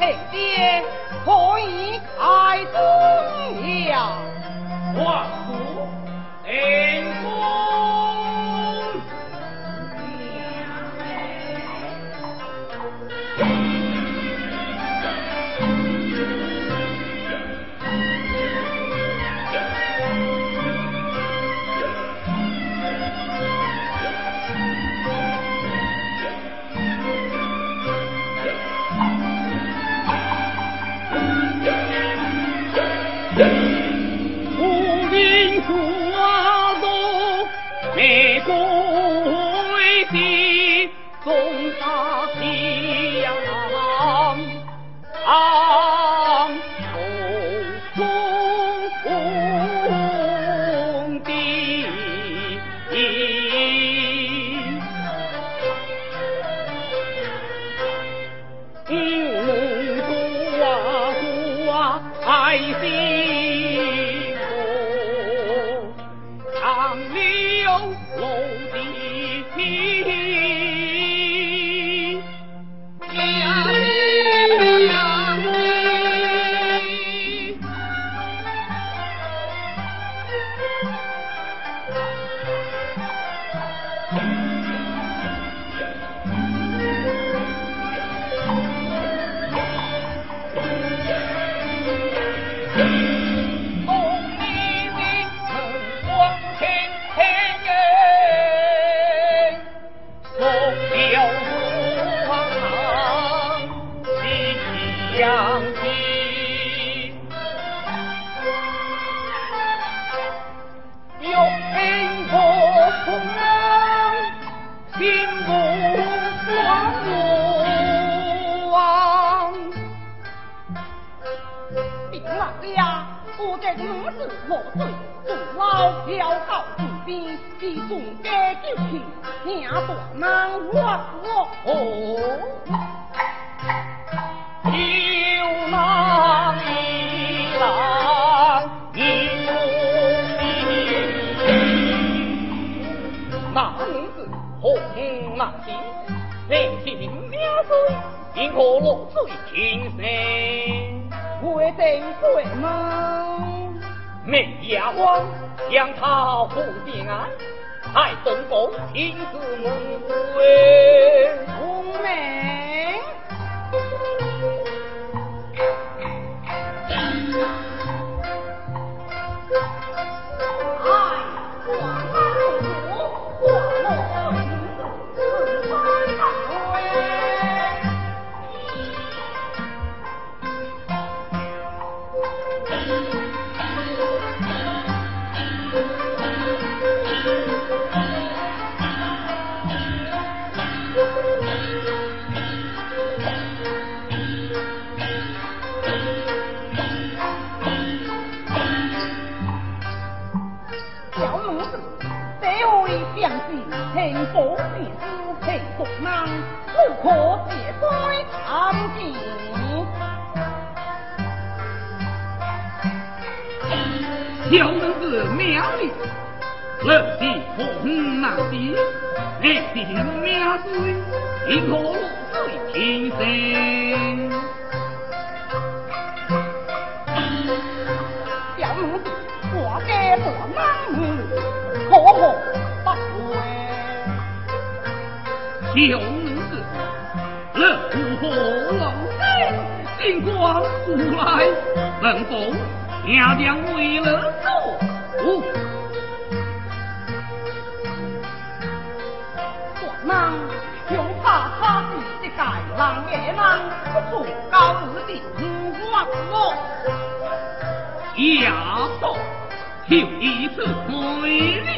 哎爹潦倒士兵一中皆惊奇娘不能忘我红又浪一浪英那名子红浪情泪尽了水因我落罪轻生我等鬼马灭亚王，将他护地安，太尊公亲自问，无奈。小人子得位将息，听风便是东南，不可别怪苍天。小人子妙语，落地红难辨。你定要对我负责一生小奴子活该做梦可活不过小奴子冷火冷丁尽管不来问候娘娘为了做他誓的盖浪也浪，不做高日的五光我。丫头，就一次美丽。